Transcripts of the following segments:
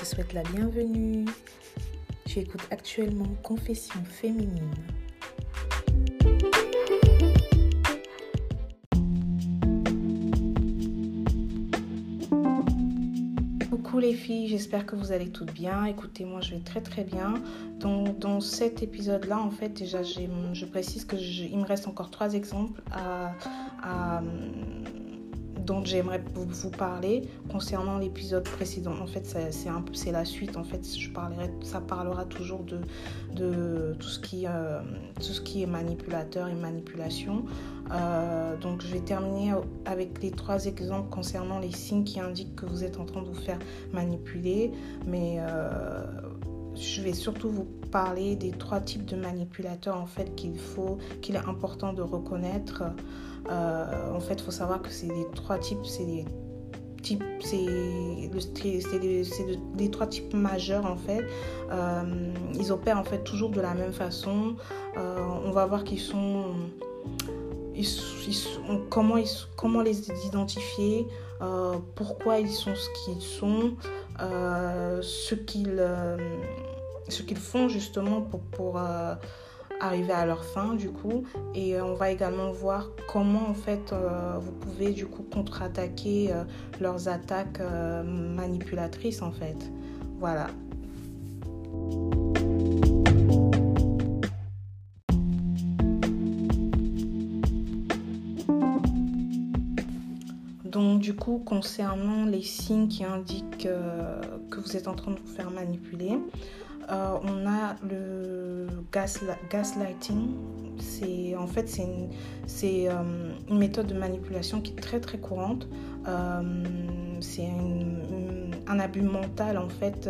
te souhaite la bienvenue. Tu écoutes actuellement Confession féminine. Coucou les filles, j'espère que vous allez toutes bien. Écoutez, moi je vais très très bien. Donc, dans cet épisode-là, en fait, déjà, je précise que il me reste encore trois exemples à dont j'aimerais vous parler concernant l'épisode précédent. En fait, c'est la suite. En fait, je parlerai, ça parlera toujours de, de tout, ce qui, euh, tout ce qui est manipulateur et manipulation. Euh, donc, je vais terminer avec les trois exemples concernant les signes qui indiquent que vous êtes en train de vous faire manipuler. Mais euh, je vais surtout vous parler des trois types de manipulateurs en fait qu'il faut, qu'il est important de reconnaître. Euh, en fait, il faut savoir que c'est les trois types, c'est les c'est des, trois types majeurs en fait. Euh, ils opèrent en fait toujours de la même façon. Euh, on va voir qu'ils sont, comment, ils, comment les identifier, pourquoi ils sont ce qu'ils sont, ce qu'ils ce qu'ils font justement pour, pour arriver à leur fin du coup. Et euh, on va également voir comment en fait euh, vous pouvez du coup contre-attaquer euh, leurs attaques manipulatrices en fait. Voilà. Donc du coup, concernant les signes qui indiquent que vous êtes en train de vous faire manipuler, euh, on a le gas, gaslighting. C'est en fait c'est une, euh, une, méthode de manipulation qui est très très courante. Euh, c'est un abus mental en fait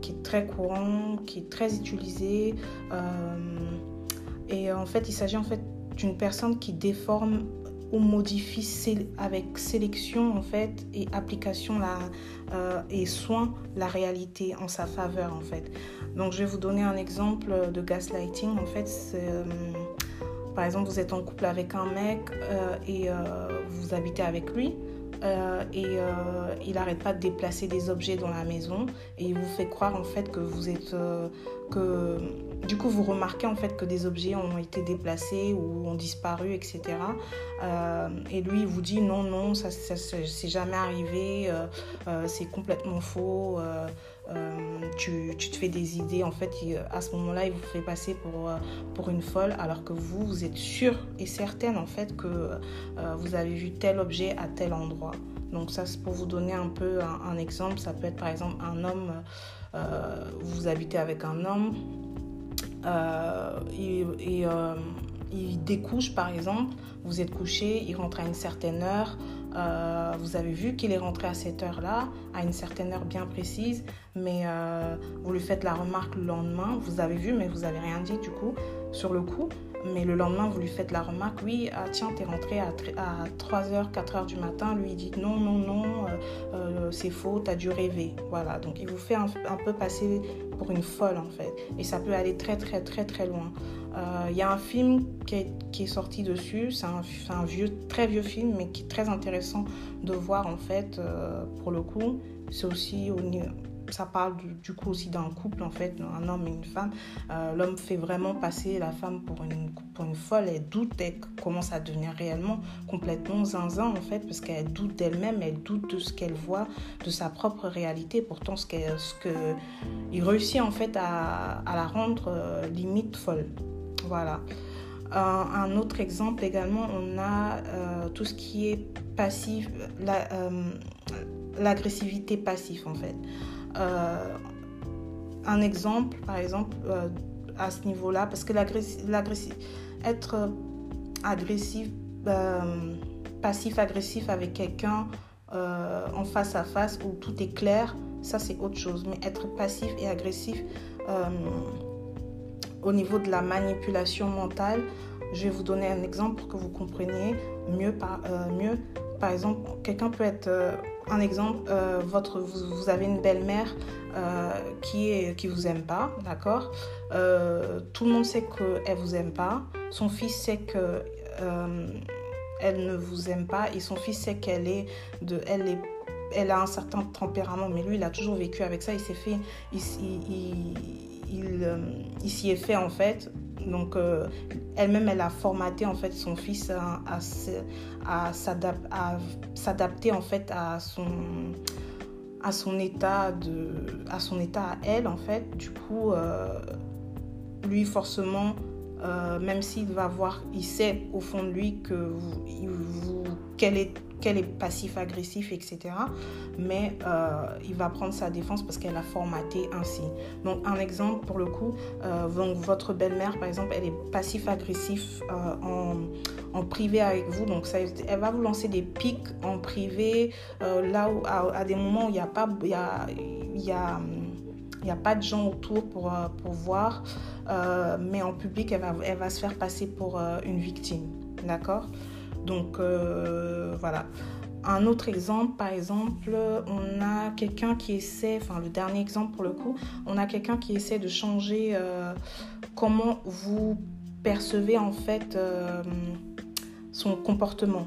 qui est très courant, qui est très utilisé. et en fait, il s'agit en fait d'une personne qui déforme ou modifie avec sélection en fait et application euh, et soin la réalité en sa faveur en fait. Donc je vais vous donner un exemple de gaslighting en fait. Euh, par exemple vous êtes en couple avec un mec euh, et vous habitez avec lui. et il n'arrête pas de déplacer des objets dans la maison et il vous fait croire en fait que vous êtes que du coup, vous remarquez en fait que des objets ont été déplacés ou ont disparu, etc. Euh, et lui, il vous dit non, non, ça, ça, c'est jamais arrivé, euh, euh, c'est complètement faux. Tu, tu, te fais des idées. En fait, à ce moment-là, il vous fait passer pour, pour une folle, alors que vous, vous êtes sûr et certaine en fait que vous avez vu tel objet à tel endroit. Donc ça, c'est pour vous donner un peu un exemple. Ça peut être par exemple un homme, vous habitez avec un homme euh, euh, il découche par exemple, vous êtes couché, il rentre à une certaine heure, euh, vous avez vu qu'il est rentré à cette heure-là, à une certaine heure bien précise, mais vous lui faites la remarque le lendemain, vous avez vu, mais vous n'avez rien dit du coup. Sur le coup. Mais le lendemain, vous lui faites la remarque, oui, ah, tiens, t'es rentré à, 3h, 4h du matin. Lui, il dit non, non, non, c'est faux, t'as dû rêver. Voilà, donc il vous fait un, peu passer pour une folle en fait. Et ça peut aller très, très, très, très loin. Il y a un film qui est, sorti dessus, c'est un, vieux, très vieux film, mais qui est très intéressant de voir en fait, pour le coup. C'est aussi au, ça parle du, coup aussi d'un couple, en fait, un homme et une femme. Euh, l'homme fait vraiment passer la femme pour une, pour une folle. Elle doute, elle commence à devenir réellement complètement zinzin, en fait, parce qu'elle doute d'elle-même, elle doute de ce qu'elle voit, de sa propre réalité. Pourtant, ce, ce que il réussit, en fait, à, à la rendre euh, limite folle. Voilà. Euh, un autre exemple également, on a tout ce qui est passif, l'agressivité passive en fait. Euh, un exemple, par exemple, euh, à ce niveau-là, parce que l'agressif, être agressif, euh, passif-agressif avec quelqu'un en face à face où tout est clair, ça c'est autre chose. Mais être passif et agressif au niveau de la manipulation mentale, je vais vous donner un exemple pour que vous compreniez mieux. Par, mieux. Par exemple, quelqu'un peut être un exemple, euh, votre, vous, avez une belle-mère euh, qui est qui vous aime pas, d'accord? Euh, Tout le monde sait qu'elle vous aime pas. Son fils sait que elle ne vous aime pas et son fils sait qu'elle est de elle est elle a un certain tempérament, mais lui, il a toujours vécu avec ça. Il s'est fait, il, s'y est fait en fait. Donc, elle-même, elle a formaté en fait son fils à, s'adapter en fait à son état à son état à elle en fait. Du coup euh, lui forcément euh, même s'il va voir il sait au fond de lui que est qu'elle est passif-agressif, etc. Mais euh, il va prendre sa défense parce qu'elle a formaté ainsi. Donc un exemple pour le coup, euh, votre belle-mère par exemple, elle est passif-agressif euh, en, privé avec vous. Donc ça, elle va vous lancer des pics en privé, là où à, des moments où il n'y a pas... De gens autour pour, pour voir, mais en public, elle va, elle va se faire passer pour une victime. D'accord? Donc euh, voilà. Un autre exemple, par exemple, on a quelqu'un qui essaie, enfin le dernier exemple pour le coup, on a quelqu'un qui essaie de changer euh, comment vous percevez en fait euh, son comportement.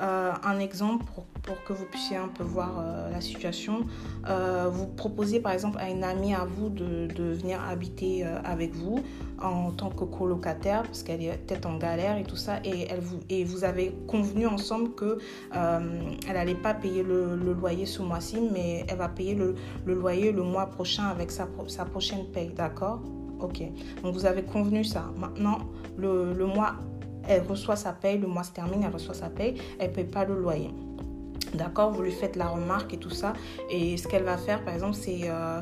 un exemple pour pour que vous puissiez un peu voir euh, la situation. Euh, vous proposez par exemple à une amie à vous de, de venir habiter euh, avec vous en tant que colocataire parce qu'elle est peut-être en galère et tout ça et, elle vous, et vous avez convenu ensemble que elle n'allait pas payer le, loyer ce mois-ci mais elle va payer le, loyer le mois prochain avec sa, sa prochaine paye, d'accord? Ok, donc vous avez convenu ça. Maintenant, le, le mois elle reçoit sa paye, le mois se termine, elle reçoit sa paye, elle ne paye pas le loyer. D'accord Vous lui faites la remarque et tout ça. Et ce qu'elle va faire, par exemple, c'est euh,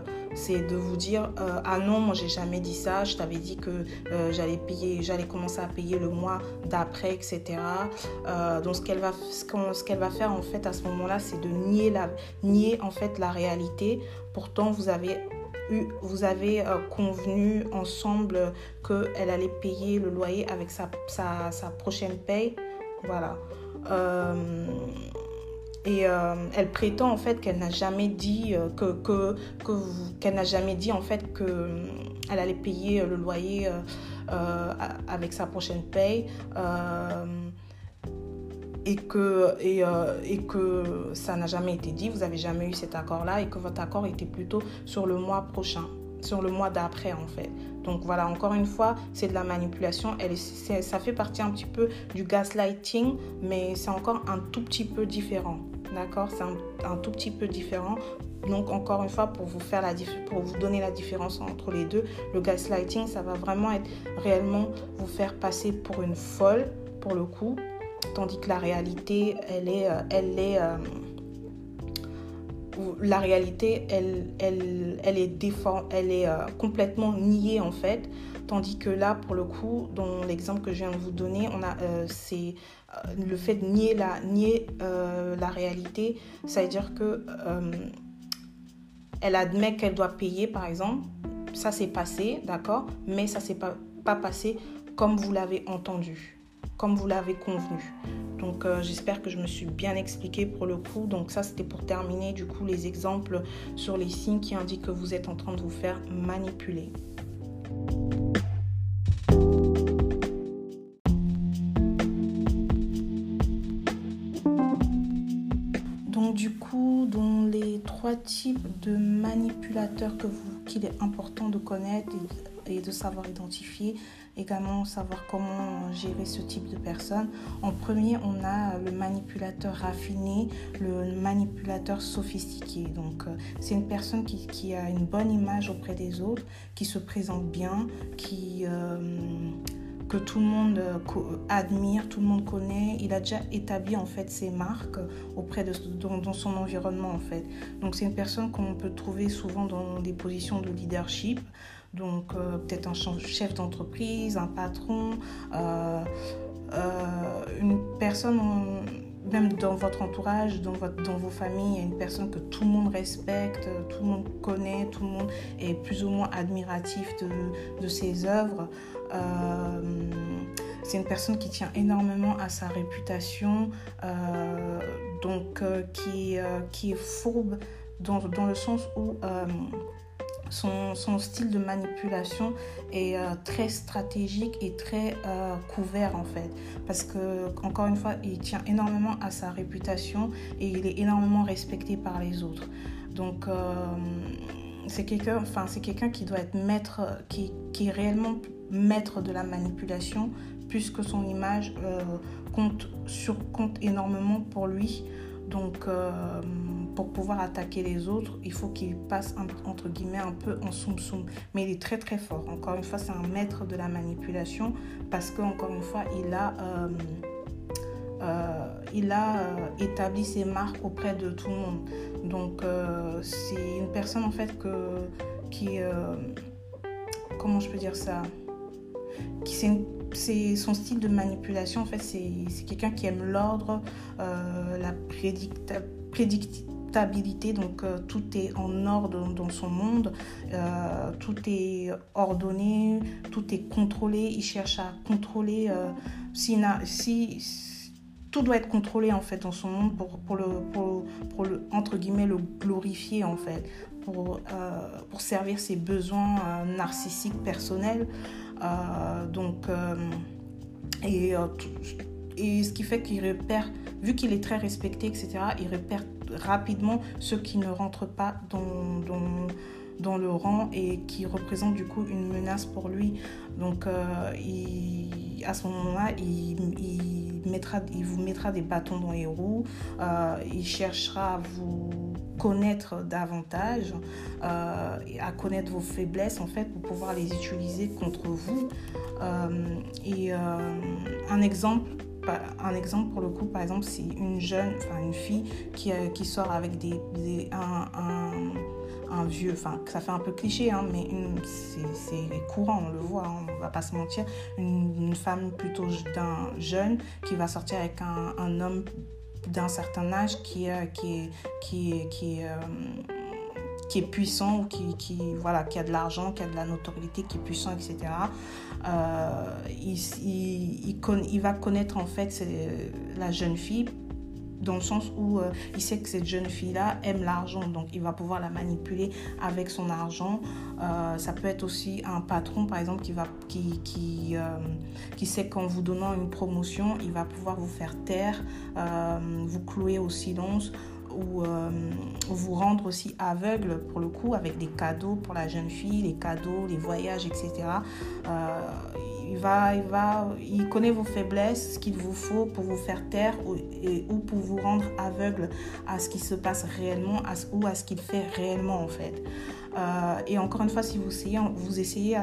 de vous dire euh, Ah non, moi, j'ai jamais dit ça. Je t'avais dit que euh, j'allais payer, j'allais commencer à payer le mois d'après, etc. donc, ce qu'elle va, faire, en fait, à ce moment-là, c'est de nier, la, en fait, la réalité. Pourtant, vous avez eu, vous avez convenu ensemble qu'elle allait payer le loyer avec sa, sa, sa prochaine paye. Voilà. Et euh, elle prétend en fait qu'elle n'a jamais dit euh, que, que, que qu'elle n'a jamais dit en fait que euh, elle allait payer le loyer avec sa prochaine paye et que et, que ça n'a jamais été dit. Vous n'avez jamais eu cet accord là et que votre accord était plutôt sur le mois prochain, sur le mois d'après en fait. Donc voilà, encore une fois, c'est de la manipulation. Elle, ça fait partie un petit peu du gaslighting, mais c'est encore un tout petit peu différent. D'accord C'est un, tout petit peu différent. Donc encore une fois, pour vous, faire la, pour vous donner la différence entre les deux, le gaslighting, ça va vraiment être réellement vous faire passer pour une folle, pour le coup, tandis que la réalité, elle est... Euh, elle est euh, la réalité, elle, elle, elle est, elle est euh, complètement niée en fait. Tandis que là, pour le coup, dans l'exemple que je viens de vous donner, on a, c'est le fait de nier la, nier, euh, la réalité, ça veut dire que euh, elle admet qu'elle doit payer, par exemple. Ça s'est passé, d'accord, mais ça s'est pas, pas passé comme vous l'avez entendu, comme vous l'avez convenu. Donc j'espère que je me suis bien expliqué pour le coup. Donc ça c'était pour terminer du coup les exemples sur les signes qui indiquent que vous êtes en train de vous faire manipuler. Type de manipulateur que qu'il est important de connaître et, de savoir identifier. Également savoir comment gérer ce type de personnes. En premier, on a le manipulateur raffiné, le manipulateur sophistiqué. Donc, euh, c'est une personne qui, qui, a une bonne image auprès des autres, qui se présente bien, qui... Euh, que tout le monde euh, admire, tout le monde connaît. Il a déjà établi en fait ses marques auprès de dans, son environnement en fait. Donc c'est une personne qu'on peut trouver souvent dans des positions de leadership. Donc euh, peut-être un chef d'entreprise, un patron, euh, une personne même dans votre entourage, dans, votre, dans vos familles, il y a une personne que tout le monde respecte, tout le monde connaît, tout le monde est plus ou moins admiratif de, de ses œuvres. Euh, c'est une personne qui tient énormément à sa réputation, euh, donc euh, qui, qui est fourbe dans, dans, le sens où son, son, style de manipulation est très stratégique et très couvert en fait. Parce que, encore une fois, il tient énormément à sa réputation et il est énormément respecté par les autres. Donc, c'est quelqu'un enfin, qui doit être maître, qui, qui, est réellement maître de la manipulation, puisque son image compte, sur, compte énormément pour lui. Donc, pour pouvoir attaquer les autres, il faut qu'il passe entre guillemets un peu en soum soum. Mais il est très très fort. Encore une fois, c'est un maître de la manipulation parce que encore une fois, il a euh, euh, il a euh, établi ses marques auprès de tout le monde. Donc c'est une personne en fait que qui comment je peux dire ça? C'est son style de manipulation en fait c'est quelqu'un qui aime l'ordre la prédictibilité donc euh, tout est en ordre dans son monde, euh, tout est ordonné, tout est contrôlé, il cherche à contrôler, euh, tout doit être contrôlé en fait dans son monde pour, le, entre guillemets, le glorifier en fait, pour servir ses besoins narcissiques personnels. Donc, et, et ce qui fait qu'il repère, vu qu'il est très respecté, etc., il repère rapidement ceux qui ne rentrent pas dans, dans, dans, le rang et qui représentent du coup une menace pour lui. Donc euh, à ce moment-là, il, il, vous mettra des bâtons dans les roues, euh, il cherchera à vous connaître davantage, euh, à connaître vos faiblesses en fait pour pouvoir les utiliser contre vous. et un exemple un exemple pour le coup, par exemple, si une jeune, enfin une fille qui, euh, qui sort avec des, un, un, vieux, enfin ça fait un peu cliché, hein, mais c'est courant, on le voit, hein, on va pas se mentir, une, femme plutôt d'un jeune qui va sortir avec un homme d'un certain âge qui, euh, qui est, qui qui euh, qui est puissant qui, qui, voilà, qui a de l'argent, qui a de la notoriété, qui est puissant, etc. Euh, il, il, il, va connaître en fait la jeune fille dans le sens où euh, il sait que cette jeune fille-là aime l'argent, donc il va pouvoir la manipuler avec son argent. Euh, ça peut être aussi un patron, par exemple, qui, va, qui sait qu'en vous donnant une promotion, il va pouvoir vous faire taire, vous clouer au silence ou euh, vous rendre aussi aveugle pour le coup avec des cadeaux pour la jeune fille, les cadeaux, les voyages, etc. Euh, il, va, il, va, il connaît vos faiblesses, ce qu'il vous faut pour vous faire taire ou, pour vous rendre aveugle à ce qui se passe réellement ou à ce qu'il fait réellement en fait. Euh, et encore une fois, si vous essayez, vous essayez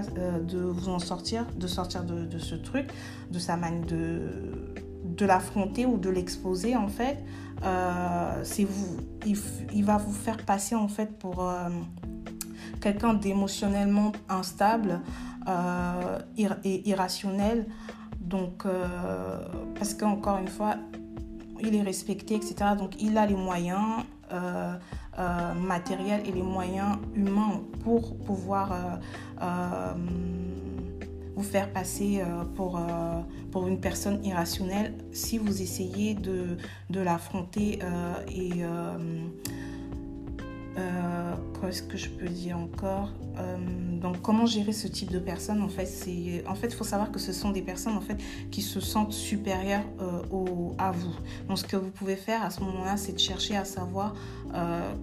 de vous en sortir, de sortir de, ce truc, de sa manière de, de l'affronter ou de l'exposer en fait, euh, c'est vous, il, va vous faire passer en fait pour euh, quelqu'un d'émotionnellement instable euh, et irrationnel. Donc, parce qu'encore une fois, il est respecté, etc. Donc, il a les moyens matériels et les moyens humains pour pouvoir vous faire passer euh, pour, euh, pour une personne irrationnelle si vous essayez de, de l'affronter euh, qu'est-ce que je peux dire encore donc comment gérer ce type de personnes en fait c'est en fait faut savoir que ce sont des personnes en fait qui se sentent supérieures au, à vous donc ce que vous pouvez faire à ce moment-là c'est de chercher à savoir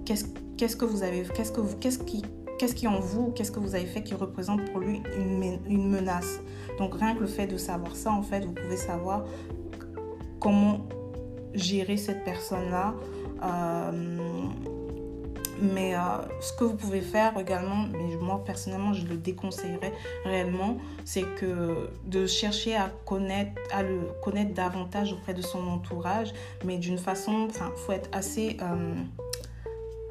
qu'est-ce qu'est-ce que vous avez qu'est-ce que vous qu'est-ce qui qu'est-ce qui en vous, qu'est-ce que vous avez fait qui représente pour lui une, menace. Donc rien que le fait de savoir ça, en fait, vous pouvez savoir comment gérer cette personne-là. Euh, mais euh, ce que vous pouvez faire également, mais moi personnellement je le déconseillerais réellement, c'est que de chercher à connaître, à le connaître davantage auprès de son entourage, mais d'une façon, enfin, faut être assez euh,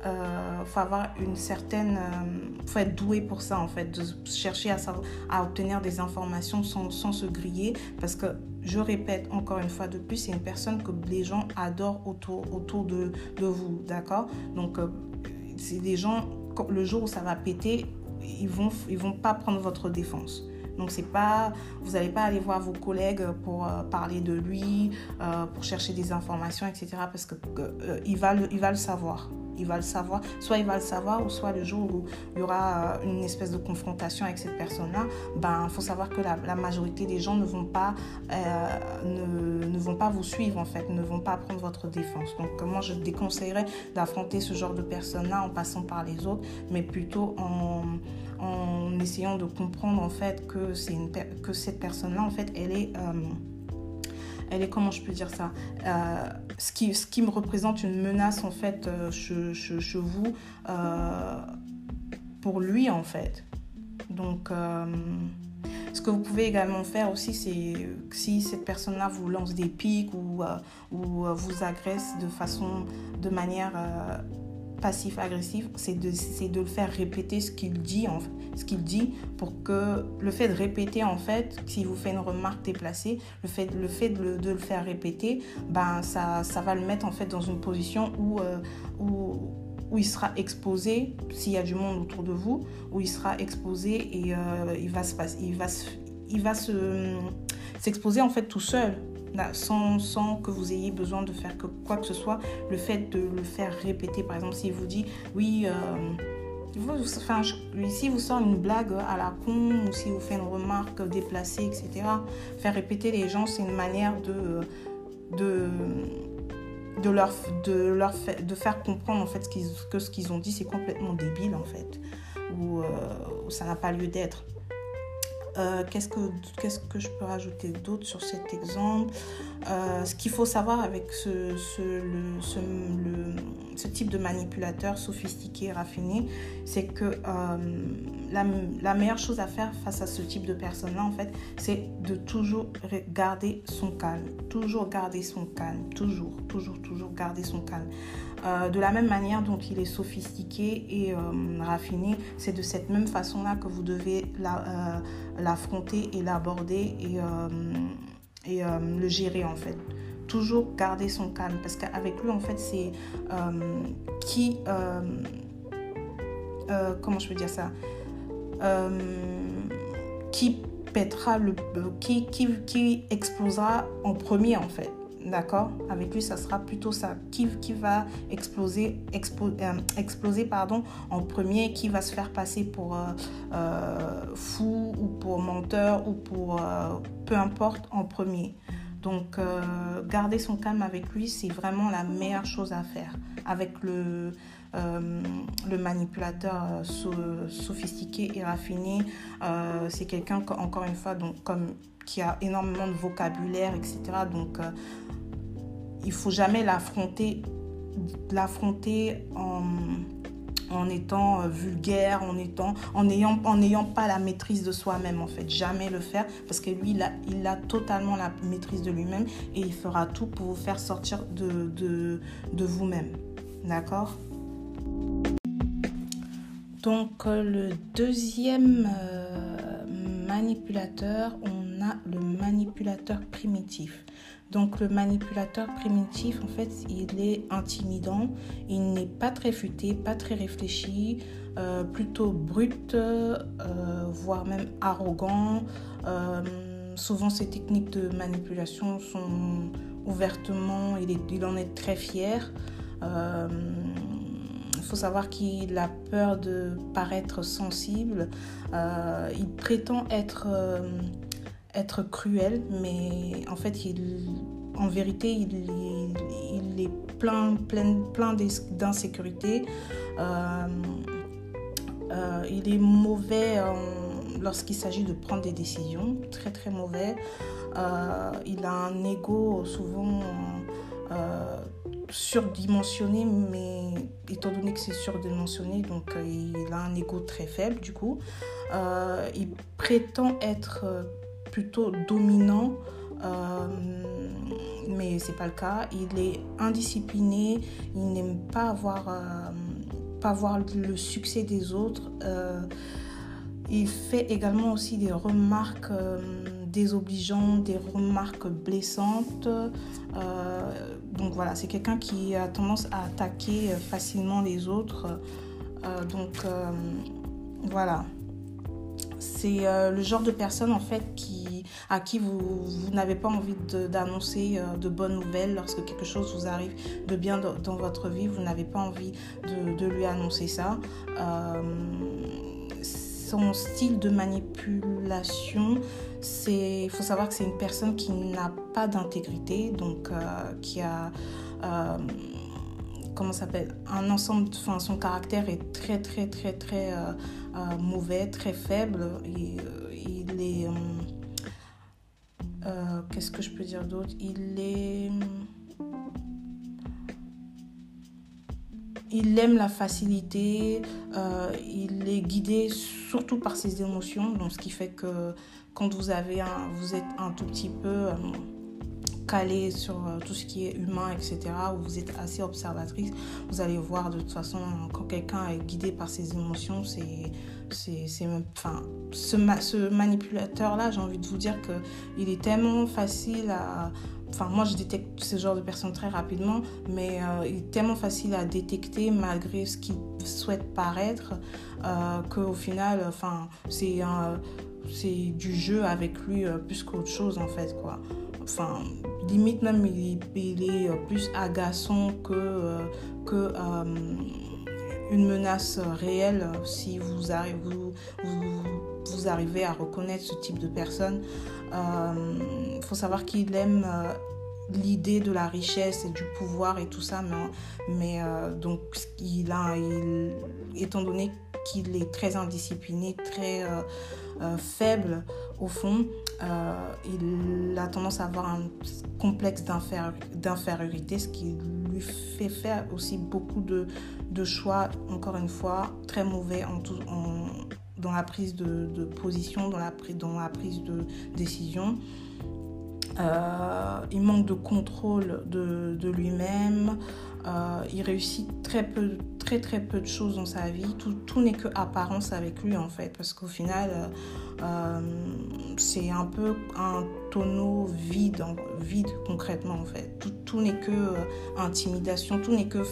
euh, faut avoir une certaine. Euh, faut être doué pour ça, en fait, de chercher à, obtenir des informations sans, sans, se griller. Parce que, je répète encore une fois de plus, c'est une personne que les gens adorent autour, autour de, de vous, d'accord? Donc, euh, c'est des gens, le jour où ça va péter, ils vont, ils vont pas prendre votre défense. Donc c'est pas, vous n'allez pas aller voir vos collègues pour parler de lui, pour chercher des informations, etc. Parce que va va le savoir. Il va le savoir. Soit il va le savoir, ou soit le jour où il y aura euh, une espèce de confrontation avec cette personne-là, ben faut savoir que la, majorité des gens ne vont pas ne, ne, vont pas vous suivre en fait, ne vont pas prendre votre défense. Donc moi je déconseillerais d'affronter ce genre de personnes-là en passant par les autres, mais plutôt en essayant de comprendre en fait que, c'est une, que cette personne-là, en fait, elle est... Euh, elle est, comment je peux dire ça euh, ce, qui, ce qui me représente une menace, en fait, euh, chez, vous, pour lui, en fait. Donc... Ce que vous pouvez également faire aussi, c'est si cette personne-là vous lance des pics ou, ou vous agresse de façon, de manière passif-agressif, c'est de, de le faire répéter ce qu'il dit, en, ce qu'il dit, pour que le fait de répéter, en fait, s'il vous fait une remarque déplacée, le fait, le fait de, le, faire répéter, ben, ça, ça va le mettre en fait dans une position où, euh, où, où il sera exposé, s'il y a du monde autour de vous, où il sera exposé et euh, il va se il va il va se s'exposer en fait tout seul sans, sans, que vous ayez besoin de faire que quoi que ce soit, le fait de le faire répéter, par exemple, s'il vous dit oui, euh, vous, si vous sort une blague à la con ou si vous fait une remarque déplacée, etc., faire répéter les gens, c'est une manière de, de, de, leur, de, leur de faire comprendre en fait que ce qu'ils ont dit, c'est complètement débile en fait, ou euh, ça n'a pas lieu d'être. Euh, qu'est-ce, que, qu'est-ce que je peux rajouter d'autre sur cet exemple? Euh, Ce qu'il faut savoir avec ce, type de manipulateur sophistiqué, raffiné, c'est que euh, la, meilleure chose à faire face à ce type de personne-là, en fait, c'est de toujours garder son calme. Toujours garder son calme. Toujours, toujours, toujours garder son calme. Euh, de la même manière dont il est sophistiqué et raffiné, c'est de cette même façon-là que vous devez l'affronter et l'aborder et, et le gérer en fait. Toujours garder son calme parce qu'avec lui en fait c'est qui... comment je peux dire ça qui pètera le qui, qui, qui explosera en premier en fait D'accord Avec lui, ça sera plutôt ça. Qui, qui va exploser, euh, exploser pardon, en premier, qui va se faire passer pour euh, euh, fou ou pour menteur ou pour peu importe en premier. Donc, garder son calme avec lui, c'est vraiment la meilleure chose à faire. Avec le, le manipulateur sophistiqué et raffiné, c'est quelqu'un, encore une fois, donc, comme qui a énormément de vocabulaire, etc. Donc, il faut jamais l'affronter, l'affronter en, étant euh, vulgaire, en étant, en n'ayant en pas la maîtrise de soi-même en fait. Jamais le faire parce que lui, il a, il a totalement la maîtrise de lui-même et il fera tout pour vous faire sortir de, vous-même. D'accord? Donc euh, le deuxième manipulateur, on le manipulateur primitif. Donc le manipulateur primitif, en fait, il est intimidant, il n'est pas très futé, pas très réfléchi, euh, plutôt brut, euh, voire même arrogant. Euh, souvent, ces techniques de manipulation sont ouvertement, il, il en est très fier. Il faut savoir qu'il a peur de paraître sensible. il prétend être être cruel, mais en fait, il, en vérité, il, est plein, plein, plein d'insécurité. Euh, euh, il est mauvais lorsqu'il s'agit de prendre des décisions, très très mauvais. Euh, il a un ego souvent surdimensionné, mais étant donné que c'est surdimensionné, donc il a un ego très faible du coup. il prétend être plutôt dominant, euh, mais c'est pas le cas. Il est indiscipliné, il n'aime pas avoir, euh, pas voir le succès des autres. Euh, il fait également aussi des remarques désobligeantes, des remarques blessantes. donc voilà, c'est quelqu'un qui a tendance à attaquer facilement les autres. donc voilà, c'est le genre de personne en fait qui à qui vous, vous n'avez pas envie d'annoncer de, de, bonnes nouvelles lorsque quelque chose vous arrive de bien dans, votre vie, vous n'avez pas envie de, lui annoncer ça. Euh, son style de manipulation, c'est, il faut savoir que c'est une personne qui n'a pas d'intégrité, donc euh, qui a euh, comment s'appelle un ensemble enfin son caractère est très très très très euh, euh, mauvais très faible qu'est-ce que je peux dire d'autre? Il est il aime la facilité, euh, il est guidé surtout par ses émotions, donc ce qui fait que quand vous, avez un, vous êtes un tout petit peu euh, calé sur euh, tout ce qui est humain, etc., ou vous êtes assez observatrice, vous allez voir de toute façon quand quelqu'un est guidé par ses émotions, c'est c'est enfin ce, ce manipulateur là j'ai envie de vous dire que il est tellement facile à Enfin, moi, je détecte ce genre de personnes très rapidement, mais euh, il est tellement facile à détecter malgré ce qu'il souhaite paraître euh, qu'au final, enfin, c'est c'est du jeu avec lui euh, plus qu'autre chose en fait quoi. Enfin, limite même il, il est plus agaçant que que une menace réelle si vous arrivez à reconnaître ce type de personne. Il euh, faut savoir qu'il aime euh, l'idée de la richesse et du pouvoir et tout ça, mais, euh, donc il a, étant donné qu'il est très indiscipliné, très faible au fond, il a tendance à avoir un complexe d'infériorité, ce qui lui fait faire aussi beaucoup de, de choix, encore une fois, très mauvais dans la prise de, position, dans la prise de décision. Euh, il manque de contrôle de, de lui-même. Euh, il réussit très peu, très très peu de choses dans sa vie. Tout, tout n'est que apparence avec lui en fait, parce qu'au final, euh, c'est un peu un tonneau vide, vide concrètement en fait. Tout, tout n'est que intimidation, tout n'est que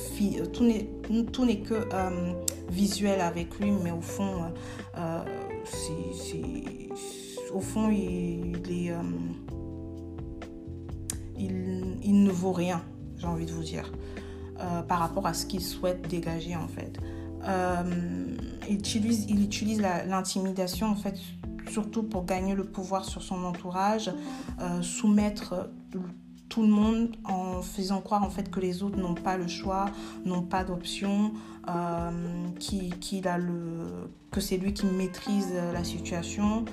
tout n'est tout n'est que visuel avec lui, mais au fond, c'est au fond il, est il, ne vaut rien, j'ai envie de vous dire. Euh, par rapport à ce qu'il souhaite dégager en fait. Euh, il utilise, il utilise l'intimidation en fait surtout pour gagner le pouvoir sur son entourage, euh, soumettre tout le monde en faisant croire en fait que les autres n'ont pas le choix, n'ont pas d'option, euh, qui, a le, que c'est lui qui maîtrise la situation.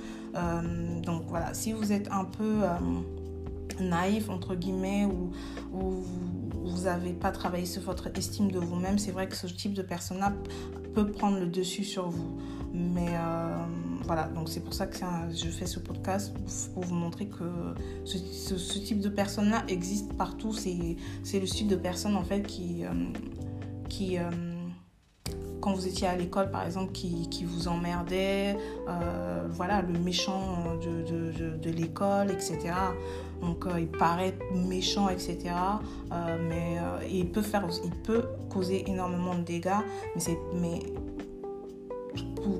Donc voilà, si vous êtes un peu naïf entre guillemets ou, ou vous n'avez pas travaillé sur votre estime de vous-même, c'est vrai que ce type de personne-là peut prendre le dessus sur vous. Mais euh, voilà, donc c'est pour ça que je fais ce podcast pour vous montrer que ce, type de personne-là existe partout. C'est le type de personne en fait qui, euh, qui euh, quand vous étiez à l'école par exemple, qui, qui vous emmerdait, voilà, le méchant de, de l'école, etc. Donc euh, il paraît méchant, etc. Euh, mais euh, il, peut faire, il peut causer énormément de dégâts. Mais, c'est, mais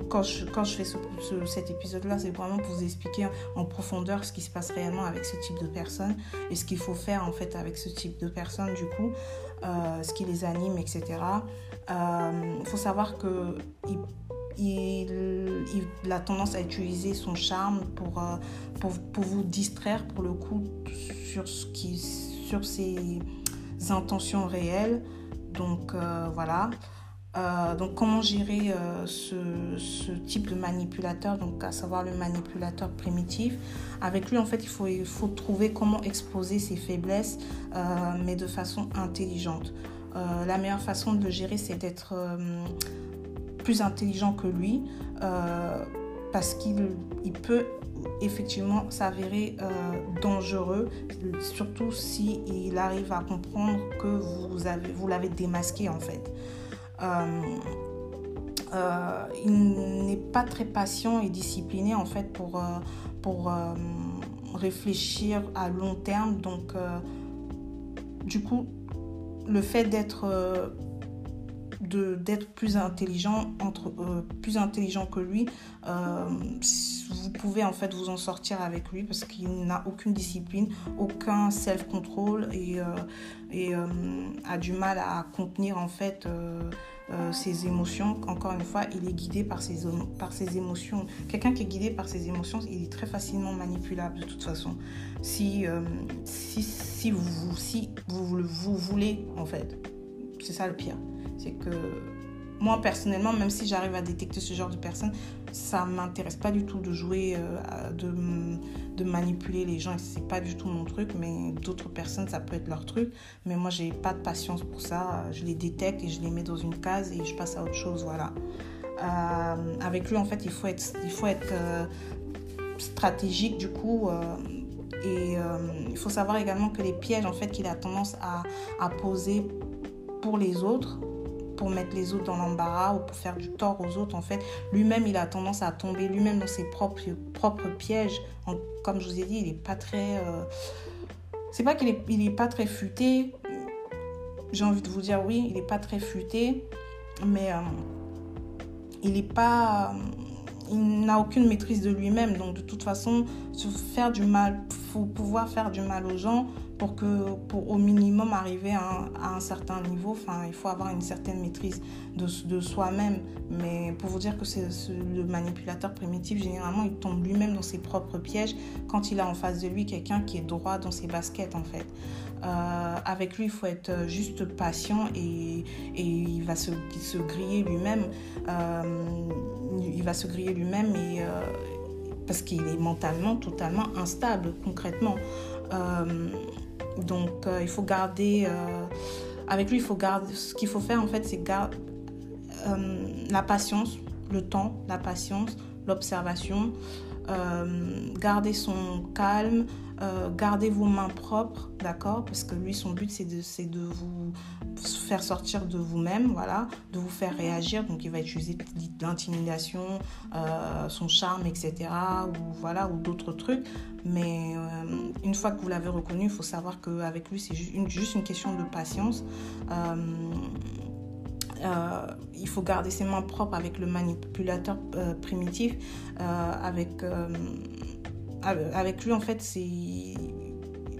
quand, je, quand je fais ce, cet épisode-là, c'est vraiment pour vous expliquer en profondeur ce qui se passe réellement avec ce type de personnes et ce qu'il faut faire en fait avec ce type de personnes, du coup, ce qui les anime, etc. Il faut savoir que il, il, a tendance à utiliser son charme pour, euh, pour, pour, vous distraire pour le coup sur, ce qui, sur ses intentions réelles. Donc euh, voilà. Euh, donc comment gérer ce, ce, type de manipulateur, donc à savoir le manipulateur primitif. Avec lui, en fait, il faut, il faut trouver comment exposer ses faiblesses, mais de façon intelligente. la meilleure façon de le gérer, c'est d'être plus intelligent que lui euh, parce qu'il il peut effectivement s'avérer euh, dangereux, surtout si il arrive à comprendre que vous vous l'avez démasqué en fait. Euh, il n'est pas très patient et discipliné en fait pour, pour réfléchir à long terme. Donc, du coup, le fait d'être d'être plus intelligent entre euh, plus intelligent que lui euh, vous pouvez en fait vous en sortir avec lui parce qu'il n'a aucune discipline aucun self control et, et a du mal à contenir en fait ses émotions. Encore une fois il est guidé par ses par ses émotions. Quelqu'un qui est guidé par ses émotions il est très facilement manipulable de toute façon. Si si, si vous si vous, vous voulez en fait. C'est ça le pire c'est que moi personnellement, même si j'arrive à détecter ce genre de personnes, ça m'intéresse pas du tout de jouer, euh, de, de, manipuler les gens. C'est pas du tout mon truc, mais d'autres personnes, ça peut être leur truc. Mais moi, j'ai pas de patience pour ça. Je les détecte et je les mets dans une case et je passe à autre chose. Voilà. Euh, avec lui, en fait, il faut être, il faut être euh, stratégique du coup. et il faut savoir également que les pièges, en fait, qu'il a tendance à, à poser pour les autres, pour mettre les autres dans l'embarras ou pour faire du tort aux autres. En fait, lui-même, il a tendance à tomber lui-même dans ses propres, propres pièges. comme je vous ai dit, il n'est pas très... Euh, c'est pas qu'il est, il est pas très futé. J'ai envie de vous dire oui, il n'est pas très futé. Mais euh, il n'est pas... il n'a aucune maîtrise de lui-même. Donc, de toute façon, se faire du mal, faut pouvoir faire du mal aux gens pour que pour au minimum arriver à un, certain niveau. Enfin il faut avoir une certaine maîtrise de, de soi-même. Mais pour vous dire que c'est le manipulateur primitif généralement il tombe lui-même dans ses propres pièges quand il a en face de lui quelqu'un qui est droit dans ses baskets en fait. Euh, avec lui il faut être juste patient et, et il va se, se griller lui-même. Euh, il va se griller lui-même et euh, parce qu'il est mentalement totalement instable concrètement. Donc, euh, il faut garder. Euh, avec lui, il faut garder. Ce qu'il faut faire, en fait, c'est garder euh, la patience, le temps, la patience, l'observation, garder son calme, garder vos mains propres, d'accord Parce que lui, son but, c'est de, vous faire sortir de vous-même, voilà, de vous faire réagir. Donc, il va utiliser l'intimidation, son charme, etc. Ou voilà, ou d'autres trucs. Mais euh, une fois que vous l'avez reconnu, il faut savoir qu'avec lui, c'est juste une, question de patience. Euh, euh, il faut garder ses mains propres avec le manipulateur primitif. avec, avec lui, en fait, il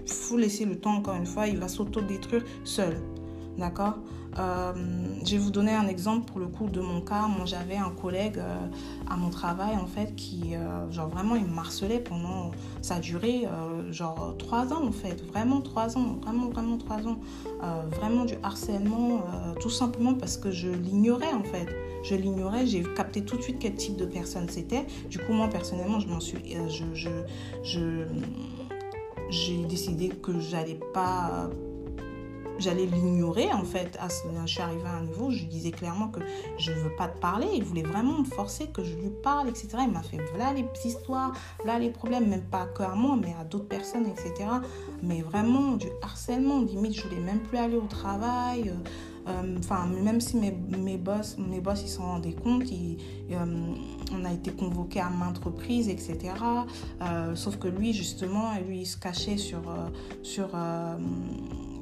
faut laisser le temps, encore une fois, il va s'auto-détruire seul. D'accord euh, je vais vous donner un exemple pour le coup de mon cas. Moi, j'avais un collègue euh, à mon travail en fait qui, euh, genre vraiment, il me harcelait pendant. Ça a duré genre trois ans en fait, vraiment trois ans, vraiment, vraiment trois ans. vraiment du harcèlement, tout simplement parce que je l'ignorais en fait. Je l'ignorais, j'ai capté tout de suite quel type de personne c'était. Du coup, moi personnellement, je m'en suis. je, je, je j'ai décidé que j'allais pas j'allais l'ignorer en fait. je suis arrivée à un niveau je lui disais clairement que je ne veux pas te parler. Il voulait vraiment me forcer que je lui parle, etc. Il m'a fait voilà les histoires, là les problèmes, même pas que à moi, mais à d'autres personnes, etc. Mais vraiment du harcèlement, limite, je voulais même plus aller au travail. Euh, euh, enfin, même si mes, mes, boss, mes boss ils s'en rendaient compte, euh, on a été convoqué à maintes reprises, etc. sauf que lui, justement, lui, il se cachait sur, sur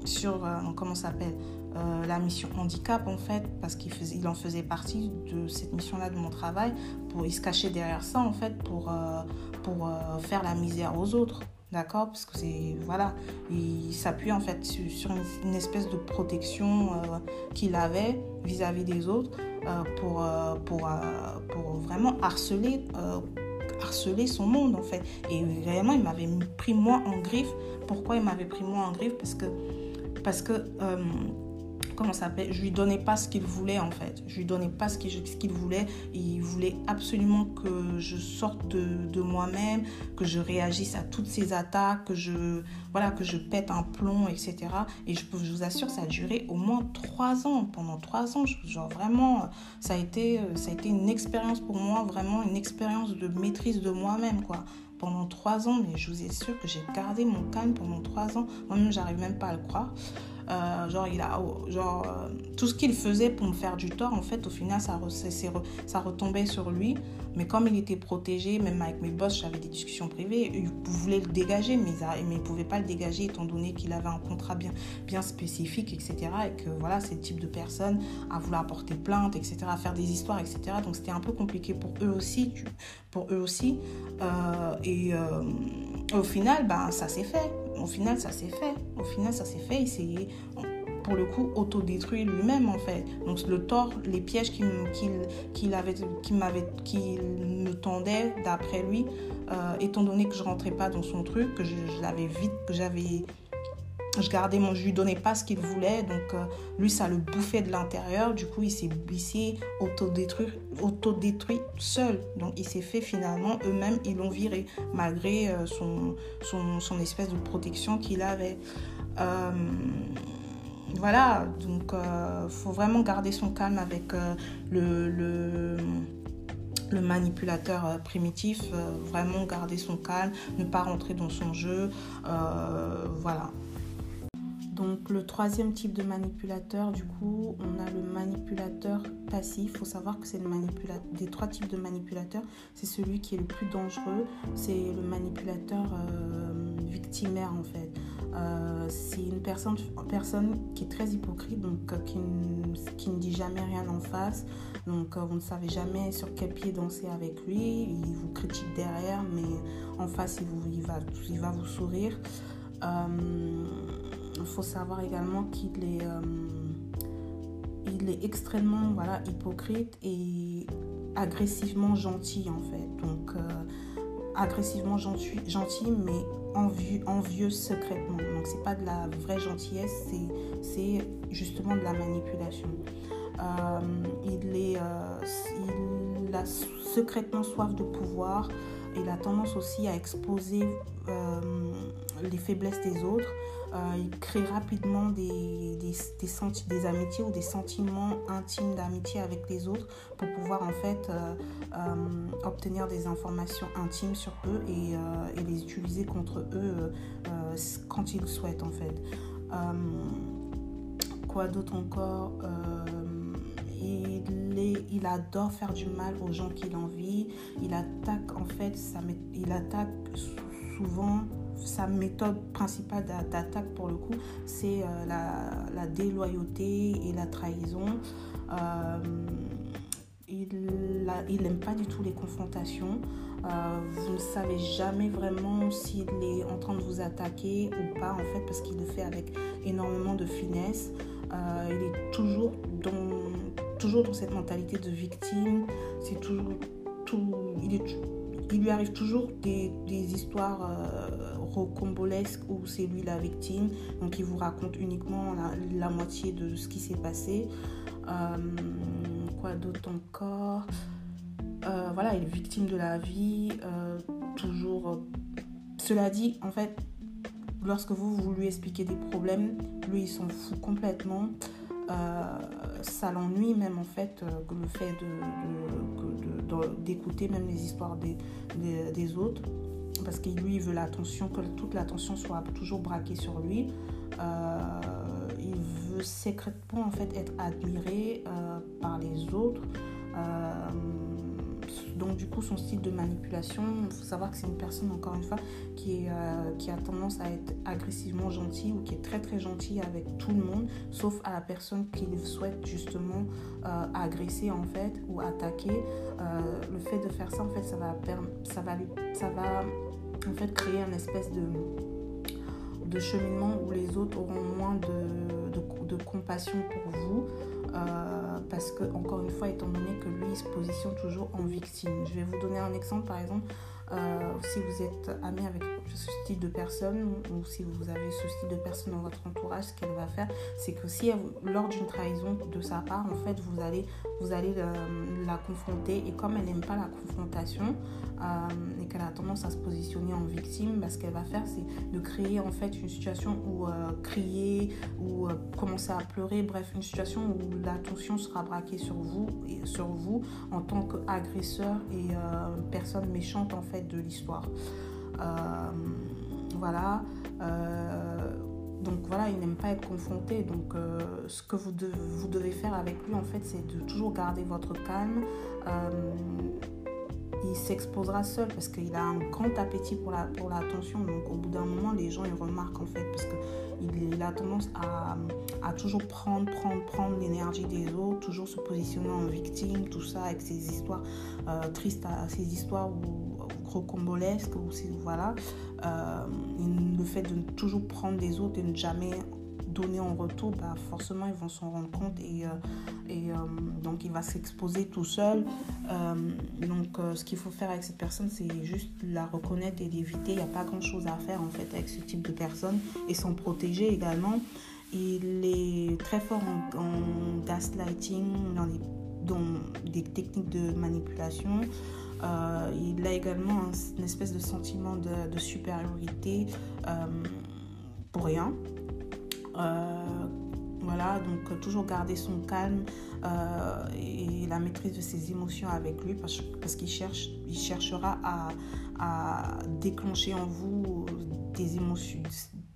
sur, euh, comment s'appelle, euh, la mission handicap en fait, parce qu'il il en faisait partie de cette mission-là de mon travail. Pour, il se cachait derrière ça en fait pour, euh, pour faire la misère aux autres. D'accord? Parce que c'est. Voilà. Il s'appuie en fait sur, une, espèce de protection qu'il avait vis-à-vis des autres pour, pour, pour vraiment harceler, harceler son monde en fait. Et vraiment, il m'avait pris moi en griffe. Pourquoi il m'avait pris moi en griffe? Parce que parce que euh, comment ça s'appelle Je lui donnais pas ce qu'il voulait en fait. Je lui donnais pas ce qu'il voulait. Il voulait absolument que je sorte de, moi-même, que je réagisse à toutes ces attaques, que je voilà que je pète un plomb, etc. Et je, je vous assure, ça a duré au moins trois ans. Pendant trois ans, genre vraiment, ça a été ça a été une expérience pour moi, vraiment une expérience de maîtrise de moi-même quoi pendant trois ans, mais je vous assure que j'ai gardé mon calme pendant trois ans. Moi-même, j'arrive même pas à le croire. Euh, genre, il a, oh, genre, euh, tout ce qu'il faisait pour me faire du tort, en fait, au final, ça, ça retombait sur lui. Mais comme il était protégé, même avec mes boss, j'avais des discussions privées, ils voulaient le dégager, mais ils ne pouvaient pas le dégager étant donné qu'il avait un contrat bien, bien spécifique, etc. Et que voilà, c'est le type de personne à vouloir porter plainte, etc., à faire des histoires, etc. Donc c'était un peu compliqué pour eux aussi. Pour eux aussi. Euh, et au final, ben, ça s'est fait. Au final, ça s'est fait. Au final, ça s'est fait. Il s'est, pour le coup, autodétruit lui-même, en fait. Donc, le tort, les pièges qu'il, qu'il, avait, qu'il m'avait, qu'il me tendait, d'après lui, euh, étant donné que je rentrais pas dans son truc, que je, je l'avais vite, que j'avais je gardais mon, lui donnais pas ce qu'il voulait, donc euh, lui ça le bouffait de l'intérieur, du coup il s'est, autodétruit, autodétruit seul, donc il s'est fait finalement, eux-mêmes ils l'ont viré, malgré euh, son, son, son, espèce de protection qu'il avait. Euh, voilà, donc faut vraiment garder son calme avec le le manipulateur primitif, vraiment garder son calme, ne pas rentrer dans son jeu. voilà. Donc le troisième type de manipulateur, du coup, on a le manipulateur passif. Il faut savoir que c'est le manipulateur des trois types de manipulateurs, c'est celui qui est le plus dangereux. C'est le manipulateur euh, victimaire en fait. Euh, c'est une personne, personne qui est très hypocrite, donc euh, qui, qui, ne dit jamais rien en face. Donc vous ne savez jamais sur quel pied danser avec lui. Il vous critique derrière, mais en face il, vous, il, va, il va vous sourire. Il faut savoir également qu'il est, euh, est extrêmement voilà, hypocrite et agressivement gentil en fait. Donc euh, agressivement gentil, mais envieux, secrètement. Donc c'est pas de la vraie gentillesse, c'est justement de la manipulation. Euh, il a secrètement soif de pouvoir. Il a tendance aussi à exposer les faiblesses des autres. Euh, il crée rapidement des, des, amitiés ou des sentiments intimes d'amitié avec les autres pour pouvoir en fait euh, euh, obtenir des informations intimes sur eux et, les utiliser contre eux quand ils le souhaitent en fait. quoi d'autre encore il, adore faire du mal aux gens qu'il envie. Il attaque en fait, il attaque souvent sa méthode principale d'attaque pour le coup, c'est euh, la, déloyauté et la trahison. Euh, il n'aime pas du tout les confrontations. Euh, vous ne savez jamais vraiment s'il est en train de vous attaquer ou pas, en fait, parce qu'il le fait avec énormément de finesse. il est toujours dans, toujours dans cette mentalité de victime. C'est toujours tout. Il il lui arrive toujours des, histoires euh, rocambolesques où c'est lui la victime. Donc il vous raconte uniquement la, moitié de ce qui s'est passé. Euh, quoi d'autre encore? Euh, Voilà, il est victime de la vie. toujours. Cela dit, en fait, lorsque vous, vous lui expliquez des problèmes, lui il s'en fout complètement. ça l'ennuie même en fait le fait d'écouter même les histoires des, autres parce qu'il lui veut l'attention, que toute l'attention soit toujours braquée sur lui. Euh, il veut secrètement en fait être admiré euh, par les autres. Euh, donc du coup, son style de manipulation, il faut savoir que c'est une personne, encore une fois, qui, a tendance à être agressivement gentil ou qui est très très gentil avec tout le monde, sauf à la personne qu'il souhaite justement agresser en fait ou attaquer. Le fait de faire ça, en fait, ça va, ça va, ça va en fait créer un espèce de cheminement où les autres auront moins de compassion pour vous. Euh, parce que, encore une fois, étant donné que lui, il se positionne toujours en victime. Je vais vous donner un exemple, par exemple, euh, si vous êtes ami avec ce type de personne ou si vous avez ce type de personne dans votre entourage, ce qu'elle va faire, c'est que si lors d'une trahison de sa part, en fait, vous allez, vous allez euh, la confronter et comme elle n'aime pas la confrontation euh, et qu'elle a tendance à se positionner en victime, bah, ce qu'elle va faire, c'est de créer en fait une situation où crier ou commencer à pleurer, bref, une situation où l'attention sera braquée sur vous et sur vous en tant qu'agresseur et personne méchante en fait de l'histoire. Euh, voilà. Euh, donc voilà, il n'aime pas être confronté. Donc ce que vous, devez faire avec lui, en fait, c'est de toujours garder votre calme il s'exposera seul parce qu'il a un grand appétit pour la pour l'attention. Donc au bout d'un moment, les gens ils remarquent en fait parce que il, a tendance à, à, toujours prendre, prendre, prendre l'énergie des autres, toujours se positionner en victime, tout ça avec ses histoires euh, tristes, ses histoires ou, rocambolesques ou voilà. Euh, le fait de toujours prendre des autres et ne jamais donner en retour, bah forcément ils vont s'en rendre compte et, euh, et euh, donc il va s'exposer tout seul. Donc ce qu'il faut faire avec cette personne, c'est juste la reconnaître et l'éviter. Il n'y a pas grand chose à faire en fait avec ce type de personne et s'en protéger également. Il est très fort en, gaslighting, dans des techniques de manipulation. Il a également une espèce de sentiment de, de supériorité pour rien. Euh, voilà, donc euh, toujours garder son calme euh, et la maîtrise de ses émotions avec lui parce, parce qu'il cherche, il cherchera à, à, déclencher en vous des émotions,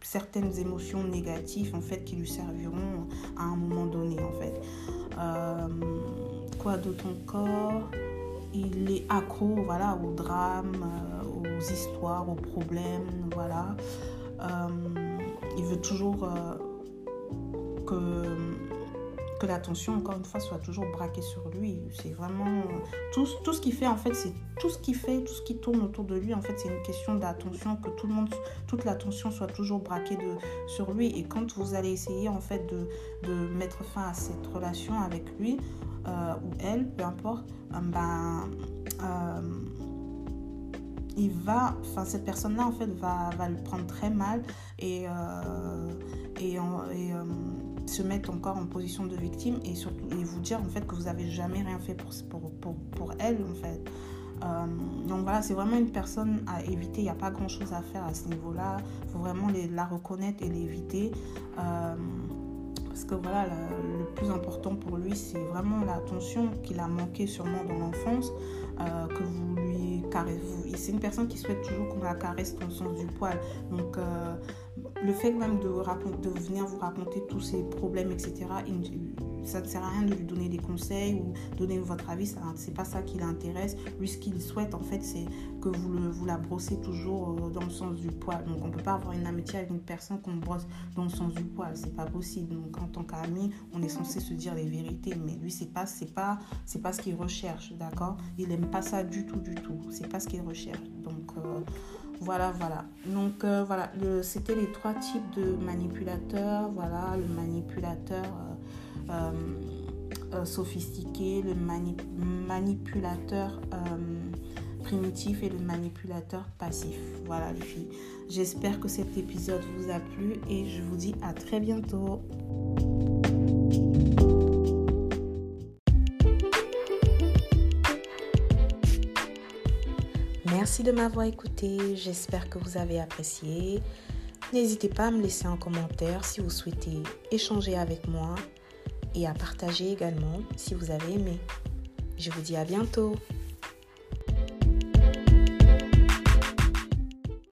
certaines émotions négatives en fait qui lui serviront à un moment donné en fait. quoi d'autre encore? Il est accro voilà, au drame, aux histoires, aux problèmes, voilà. il veut toujours que, l'attention, encore une fois, soit toujours braquée sur lui. C'est vraiment tout, ce qu'il fait, en fait, c'est tout ce qu'il fait, tout ce qui tourne autour de lui, en fait, c'est une question d'attention, que tout le monde, toute l'attention soit toujours braquée sur lui. Et quand vous allez essayer, en fait, de mettre fin à cette relation avec lui, euh, ou elle, peu importe, euh, ben, euh, il va, enfin cette personne-là en fait va, va, le prendre très mal et, et, se mettre encore en position de victime et, surtout, et vous dire en fait que vous n'avez jamais rien fait pour, pour, pour, pour elle en fait. Donc voilà, c'est vraiment une personne à éviter. Il n'y a pas grand chose à faire à ce niveau-là. Il faut vraiment la reconnaître et l'éviter. Parce que voilà, le plus important pour lui, c'est vraiment l'attention qu'il a manqué sûrement dans l'enfance. Euh, que vous lui caressez. C'est une personne qui souhaite toujours qu'on la caresse dans le sens du poil. Donc le fait même de, de venir vous raconter tous ces problèmes, etc., ça ne sert à rien de lui donner des conseils ou donner votre avis, c'est pas ça qui l'intéresse. Lui, ce qu'il souhaite, en fait, c'est que vous, la brossez toujours euh, dans le sens du poil. Donc, on ne peut pas avoir une amitié avec une personne qu'on brosse dans le sens du poil, c'est pas possible. Donc, en tant qu'ami, on est censé se dire les vérités, mais lui, c'est pas, pas, pas ce qu'il recherche, d'accord? Il n'aime pas ça du tout, du tout. C'est pas ce qu'il recherche. Donc, euh, voilà, voilà. Donc euh, voilà, c'était les trois types de manipulateurs. Voilà, le manipulateur euh, euh, sophistiqué, le manipulateur primitif et le manipulateur passif. Voilà les filles. J'espère que cet épisode vous a plu et je vous dis à très bientôt. Merci de m'avoir écouté. J'espère que vous avez apprécié. N'hésitez pas à me laisser un commentaire si vous souhaitez échanger avec moi et à partager également si vous avez aimé. Je vous dis à bientôt.